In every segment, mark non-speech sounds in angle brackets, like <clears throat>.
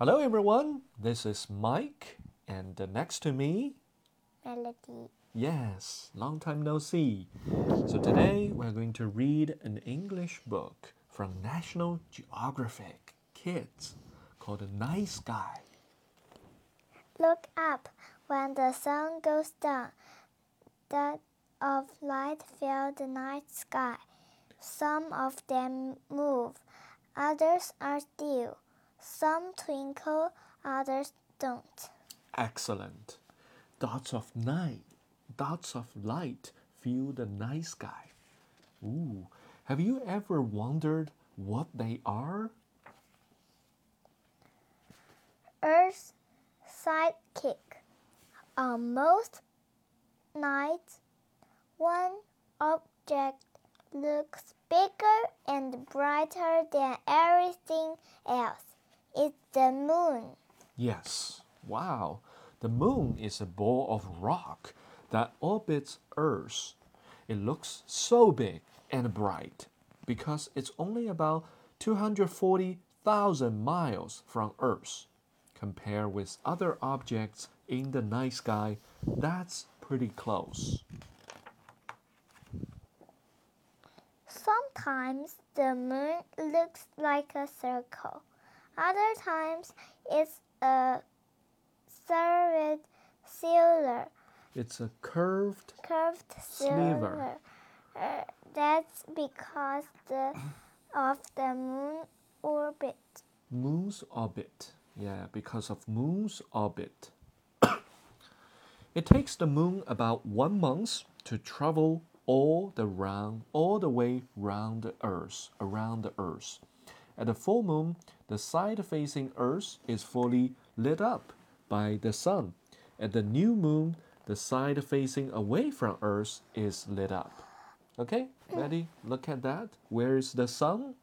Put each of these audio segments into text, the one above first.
Hello, everyone. This is Mike, and next to me, Melody. yes, long time no see. So today we're going to read an English book from National Geographic Kids called Night Sky. Look up when the sun goes down. That of light fill the night sky. Some of them move, others are still. Some twinkle, others don't. Excellent. Dots of night, dots of light fill the night sky. Ooh, have you ever wondered what they are? Earth's sidekick. On most nights, one object looks bigger and brighter than everything else. It's the moon. Yes. Wow. The moon is a ball of rock that orbits Earth. It looks so big and bright because it's only about 240,000 miles from Earth. Compared with other objects in the night sky, that's pretty close. Sometimes the moon looks like a circle. Other times it's a curved cylinder. It's a curved Curved Sliver. cylinder. Uh, that's because the of the moon orbit. moon's orbit. Yeah, because of moon's orbit. it takes the moon about one month to travel all the round, all the way round the Earth, around the Earth. At the full moon, the side facing Earth is fully lit up by the sun. At the new moon, the side facing away from Earth is lit up. Okay, mm. ready? Look at that. Where is the sun?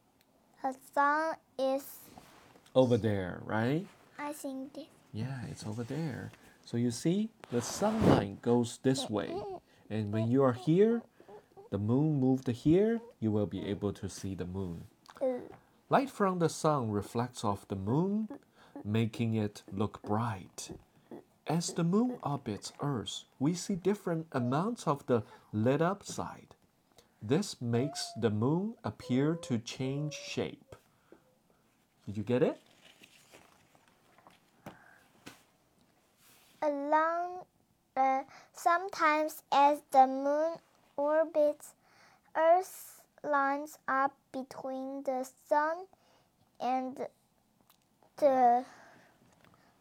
The sun is, Over there, right? I think, this. Yeah, it's over there. So you see, the sunlight goes this way. And when you are here, the moon moved here, you will be able to see the moon. Mm. Light from the sun reflects off the moon, making it look bright. As the moon orbits Earth, we see different amounts of the lit up side. This makes the moon appear to change shape. Did you get it? along uh, sometimes as the moon orbits earth lines up between the sun and the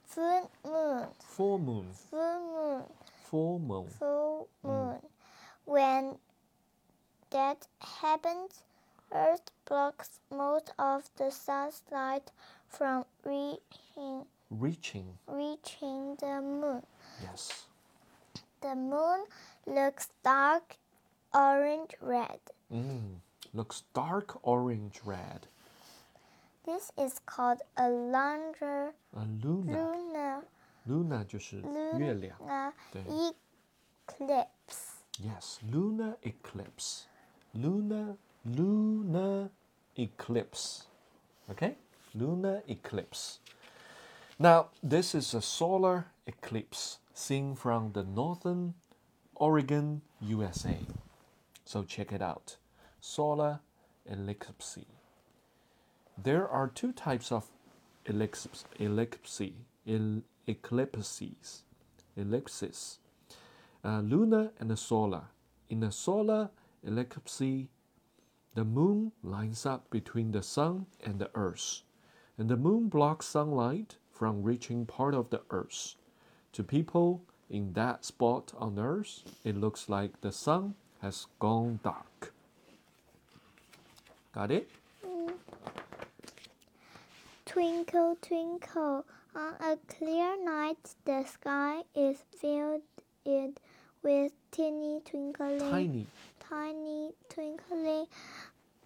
full moon Full moon. full moon Full moon. full moon when that happens earth blocks most of the sun's light from reaching Reaching. reaching the moon Yes. The moon looks dark orange red. Mm, looks dark orange red. This is called a lunar A luna. lunar Luna 就是月亮。 lunar 对 eclipse. Yes, lunar eclipse. Lunar, lunar eclipse. Okay? Lunar eclipse. Now, this is a solar eclipse seen from the northern Oregon, USA. So check it out. Solar eclipse. There are two types of eclipses, ellipses, uh, lunar and solar. In a solar eclipse, the moon lines up between the sun and the earth, and the moon blocks sunlight from reaching part of the earth. To people in that spot on earth, it looks like the sun has gone dark. Got it? Twinkle, twinkle. On a clear night, the sky is filled it with teeny twinkling, Tiny tiny twinkling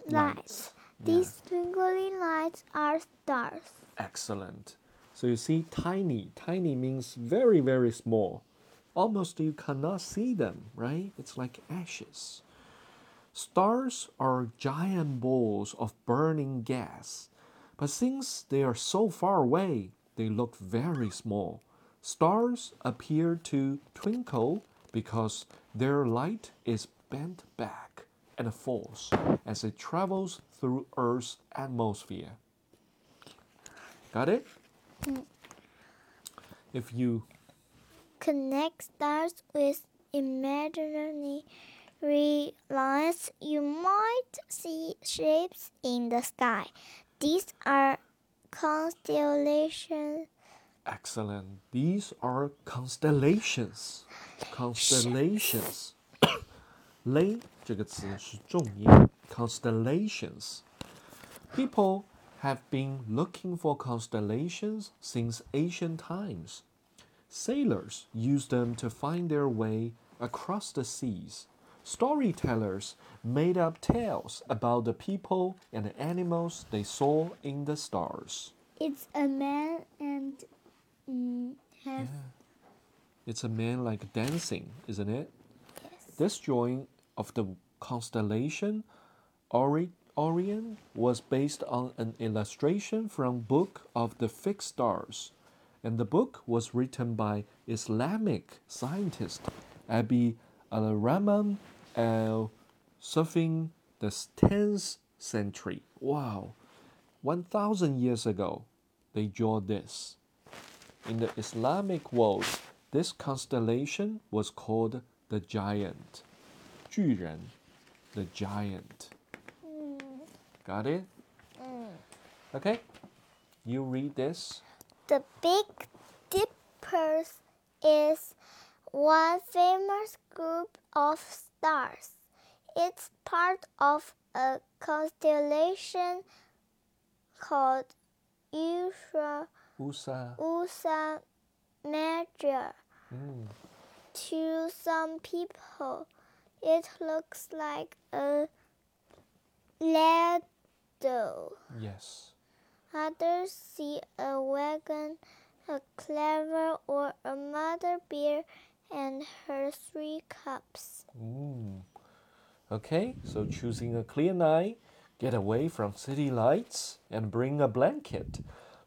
Lights. lights. These twinkling lights are stars. Excellent. So you see, tiny. Tiny means very, very small. Almost you cannot see them, right? It's like ashes. Stars are giant balls of burning gas. But since they are so far away, they look very small. Stars appear to twinkle because their light is bent back and falls as it travels through Earth's atmosphere. Got it? If you Connect stars with imaginary lines, you might see shapes in the sky. These are constellations. excellent, these are constellations. Constellations. <coughs> 雷这个词是重音，constellations。People have been looking for constellations since ancient times. Sailors used them to find their way across the seas. Storytellers made up tales about the people and animals they saw in the stars. It's a man and mm, has It's a man like dancing, isn't it? yes. This drawing of the constellation Ori- Orion was based on an illustration from Book of the Fixed Stars, and the book was written by Islamic scientist Abi al-Rahman al-Sufin the 10th century. Wow, 1000 years ago, they drew this. In the Islamic world, this constellation was called the giant. 巨人, the giant. Got it? Okay. You read this. The Big Dippers is one famous group of stars. It's part of a constellation called Ursa, Usa. Ursa Major. Mm. To some people, it looks like a ladle. Yes. Others see a wagon, a clever, or a mother bear and her three cups. Mm. Okay, so choosing a clear night, get away from city lights, and bring a blanket.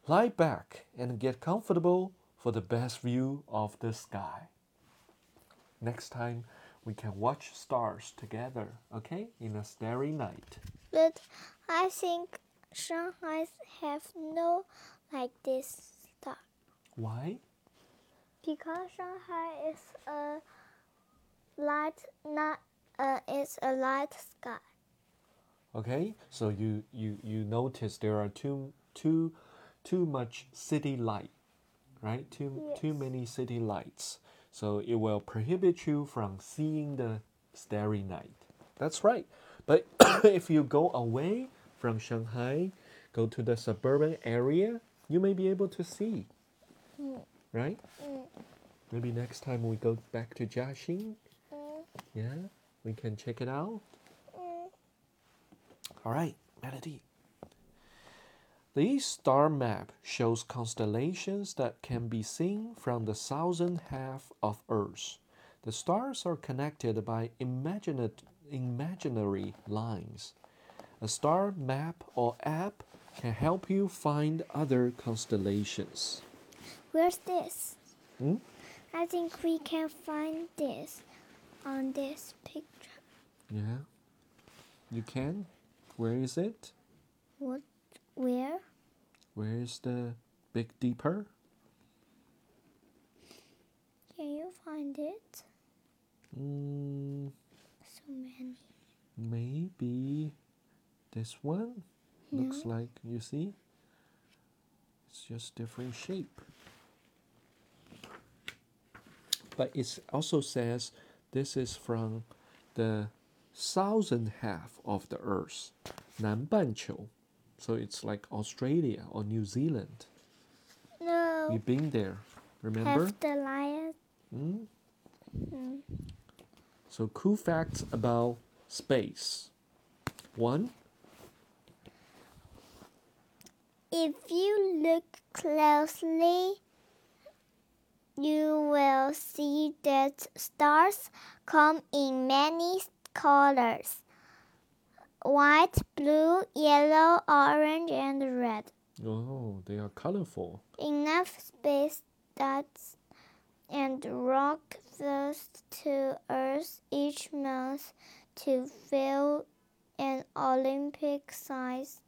Lie back and get comfortable for the best view of the sky. Next time, we can watch stars together, okay, in a starry night. But I think Shanghai have no like this star Why? Because Shanghai is a light not uh, it's a light sky. Okay, so you you you notice there are too too too much city light, right? Too too many city lights. So it will prohibit you from seeing the starry night. That's right. But <coughs> if you go away from Shanghai, go to the suburban area, you may be able to see. Right? Mm. Maybe next time we go back to Jiaxing, Mm, yeah, we can check it out. mm. All right, Melody. The star map shows constellations that can be seen from the southern half of Earth. The stars are connected by imagina- imaginary lines. A star map or app can help you find other constellations. Where's this? Hmm? I think we can find this on this picture. Yeah. You can? Where is it? What? Where? Where is the Big Deeper? Can you find it? Mm, So many. Maybe this one looks like you see. It's just different shape. But it also says this is from the southern half of the earth, 南半球. So it's like Australia or New Zealand. No. You've been there, remember? Have the lion. Mm? Mm. So cool facts about space. One, If you look closely, you will see that stars come in many colors white, blue, yellow, orange, and red. Oh, they are colorful. Enough space dust and rock falls to Earth each month to fill an Olympic sized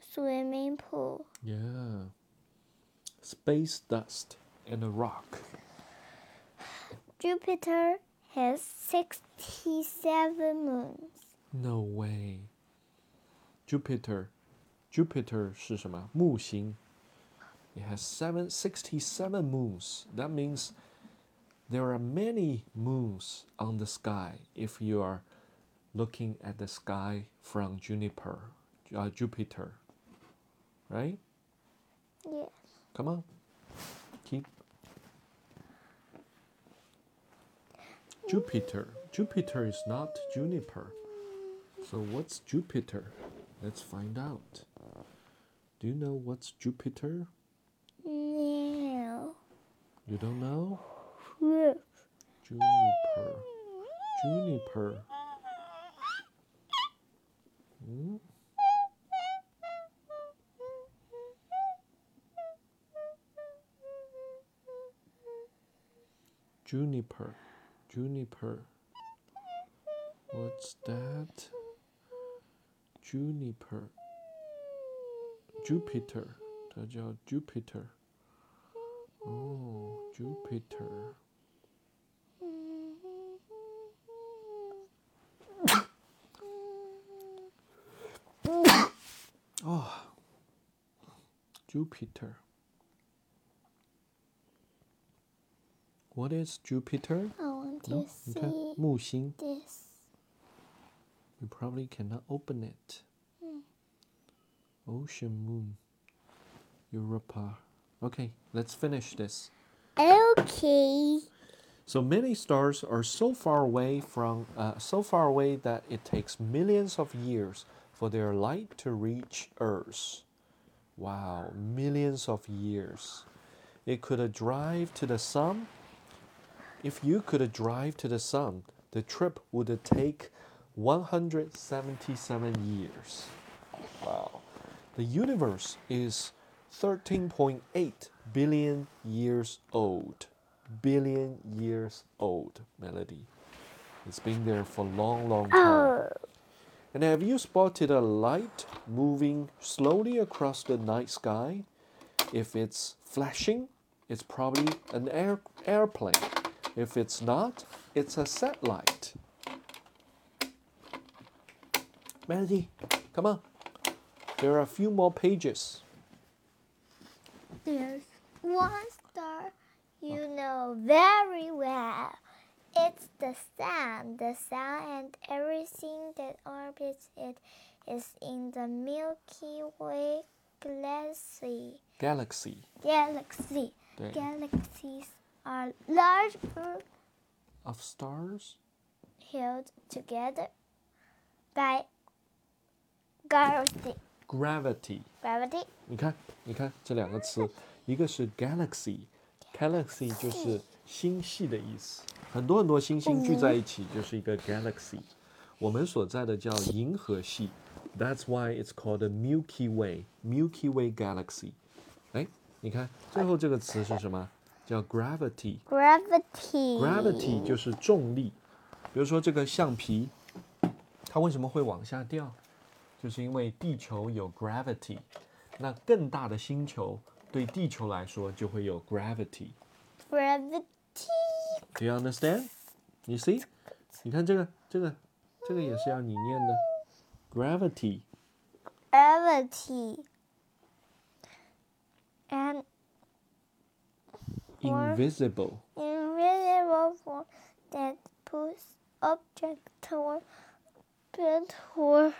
swimming pool. Yeah. Space dust and a rock. Jupiter has 67 moons. No way. Jupiter. Jupiter 是什么？木星。It has seven, 67 moons. That means there are many moons on the sky if you are looking at the sky from Juniper, uh, Jupiter. Right? Yes. Come on. Jupiter. Jupiter is not Juniper. So what's Jupiter? Let's find out. Do you know what's Jupiter? No. You don't know? Juniper. Juniper. Hmm? Juniper. Juniper. What's that? Juniper. Jupiter. Jupiter. Oh, Jupiter. Oh, Jupiter. What is Jupiter? No? see Okay. 木星. this. You probably cannot open it. Ocean moon. Europa. Okay, let's finish this. Okay. So many stars are so far away from uh, so far away that it takes millions of years for their light to reach Earth. Wow, millions of years. It could drive to the sun. If you could drive to the sun, the trip would take 177 years. Wow. The universe is 13.8 billion years old. Billion years old, Melody. It's been there for a long, long time. Oh. And have you spotted a light moving slowly across the night sky? If it's flashing, it's probably an air, airplane. If it's not, it's a satellite. Melody, come on. There are a few more pages. There's one star you know very well. It's the sun. The sun and everything that orbits it is in the Milky Way galaxy. Galaxy. Galaxy. 对 Galaxies are large groups Of stars? held together by gravity. Gravity. Gravity. 你看，你看这两个词，一个是 <laughs> galaxy，galaxy 就是星系的意思，很多很多星星聚在一起就是一个 <laughs> galaxy。我们所在的叫银河系，That's why it's called the Milky Way，Milky Way galaxy。哎，你看最后这个词是什么？ 叫 gravity。 Gravity. Gravity 就是重力。比如说这个橡皮，它为什么会往下掉？就是因为地球有 gravity。那更大的星球对地球来说就会有 gravity。 Gravity. Do you understand? You see？你看这个，这个，这个也是要你念的。Gravity。 Gravity. And Or- Invisible. invisible force that pulls object toward toward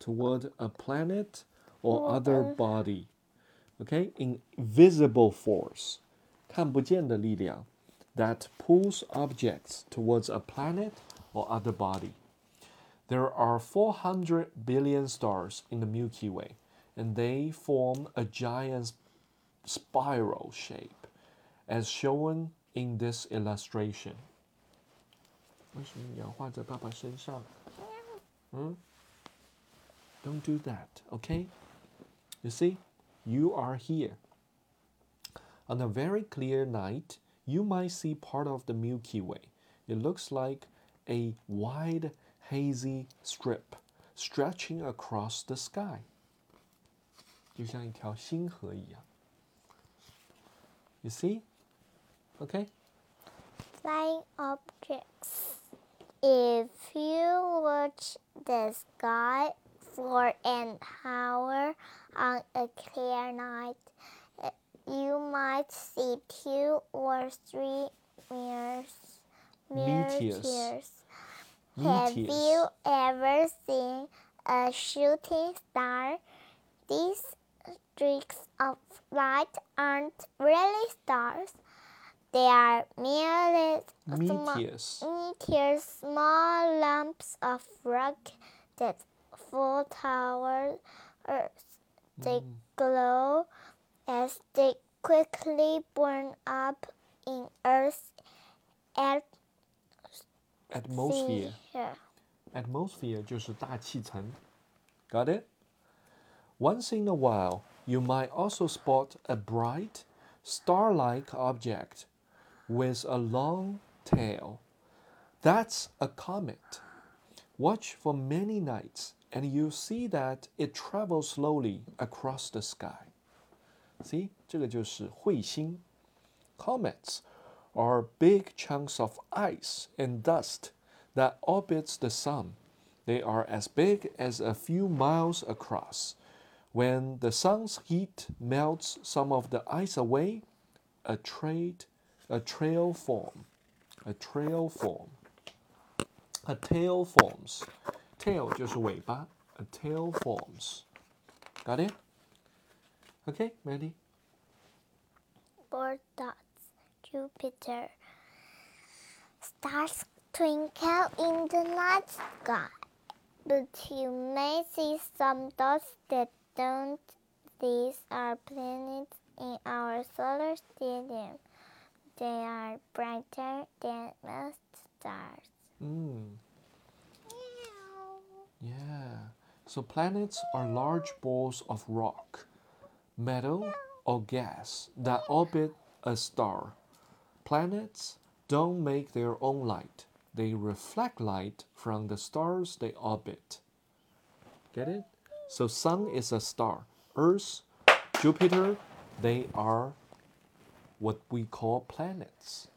toward a planet or Or other a- body. Okay? Invisible force. 看不见的力量 that pulls objects towards a planet or other body. There are 400 billion stars in the Milky Way, and they form a giant spiral shape, as shown in this illustration. 为什么你要画在爸爸身上？嗯？Don't do that, okay? You see, you are here. On a very clear night, you might see part of the Milky Way. It looks like a wide, hazy strip stretching across the sky. 就像一条星河一样。You see? Okay? Flying objects. If you watch the sky for an hour on a clear night, you might see two or three mirrors. Meteors. meteors. Have Meteors. you ever seen a shooting star? These streaks of light aren't really stars. They are merely small- Meteors. meteors, small lumps of rock that fall toward Earth. They glow as they quickly burn up in Earth's Atmosphere. atmosphere. Atmosphere 就是大气层。Got it? Once in a while, you might also spot a bright, star-like object with a long tail. That's a comet. Watch for many nights, and you'll see that it travels slowly across the sky. See, 这个就是彗星。Comets are big chunks of ice and dust that orbits the sun. They are as big as a few miles across. When the sun's heat melts some of the ice away, a trail, a trail form. A trail form. A tail forms. Tail 就是尾巴。A tail forms. Got it? Okay, Mandy. Four dots. Jupiter. Stars twinkle in the night sky, but you may see some dots that don't. These are planets in our solar system. They are brighter than most stars. Mm. Yeah. So planets are large balls of rock, metal, or gas that orbit a star. Planets don't make their own light. They reflect light from the stars they orbit. Get it? So sun is a star. Earth, Jupiter, they are what we call planets.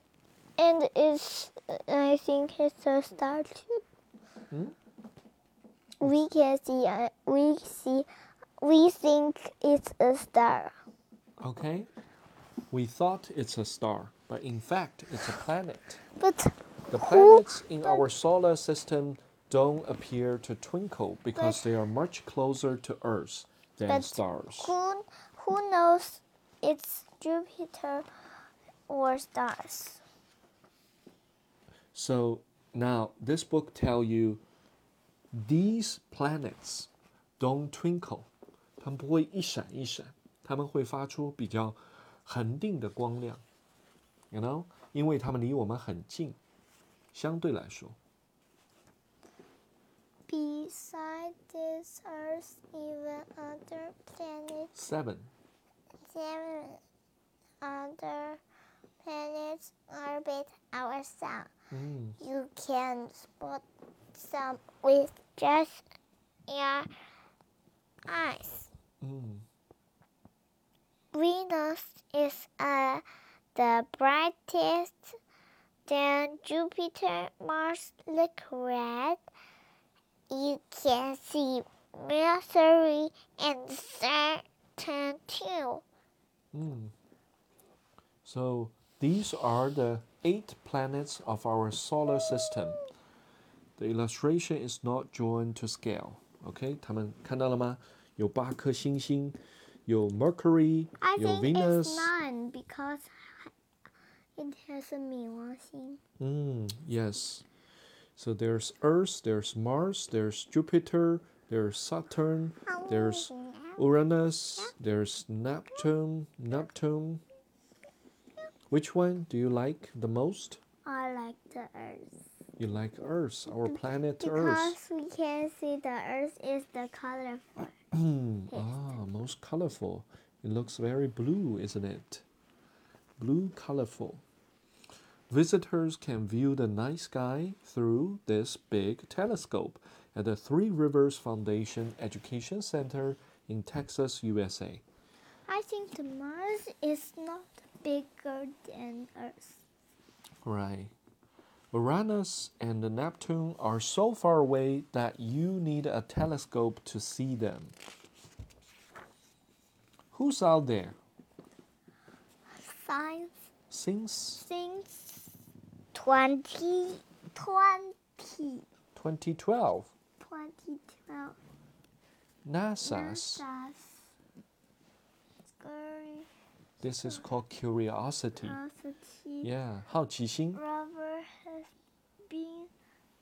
And it's, I think it's a star too. Hmm? We can see, uh, we see, we think it's a star. Okay? We thought it's a star, but in fact, it's a planet. But The planets in our solar system don't appear to twinkle because they are much closer to Earth than But stars. who, who knows it's Jupiter or stars? So now this book tell you these planets don't twinkle. 它们不会一闪一闪，它们会发出比较恒定的光亮。You know，因为它们离我们很近，相对来说。 Beside this Earth, even other planets, Seven. seven other planets orbit our sun. Mm. You can spot some with just your eyes. Mm. Venus is uh, the brightest. Then Jupiter, Mars look red. You can see Mercury and Saturn too. Mm. So these are the eight planets of our solar system. The illustration is not drawn to scale. OK，他们看到了吗？有八颗星星，有 Mercury， I 有 think Venus it's。nine because it has a 冥王星. Mm, yes. So there's Earth, there's Mars, there's Jupiter, there's Saturn, there's Uranus, there's Neptune, Neptune. Which one do you like the most? I like the Earth You like Earth, our planet because Earth. we can see the Earth is the colorful. <clears throat> ah, most colorful. It looks very blue, isn't it? Blue colorful. Visitors can view the night sky through this big telescope at the Three Rivers Foundation Education Center in Texas, USA. I think the Mars is not bigger than Earth. Right. Uranus and Neptune are so far away that you need a telescope to see them. Who's out there? Science Since since 2020, 2012, 2012. NASA's. NASA's scary This is called curiosity. curiosity Yeah, 好奇心. rover has been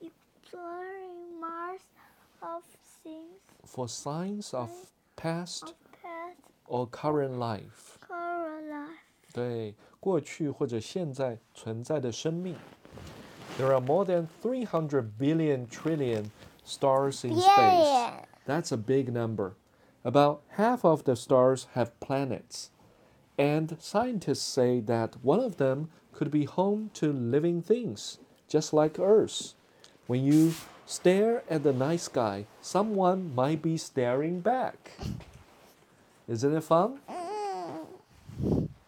exploring Mars of things For signs of past of past or current life. coral life. 对，过去或者现在存在的生命。There are more than 300 billion trillion stars in space. Billion. That's a big number. About half of the stars have planets. And scientists say that one of them could be home to living things, just like Earth. When you stare at the night sky, someone might be staring back. Isn't it fun?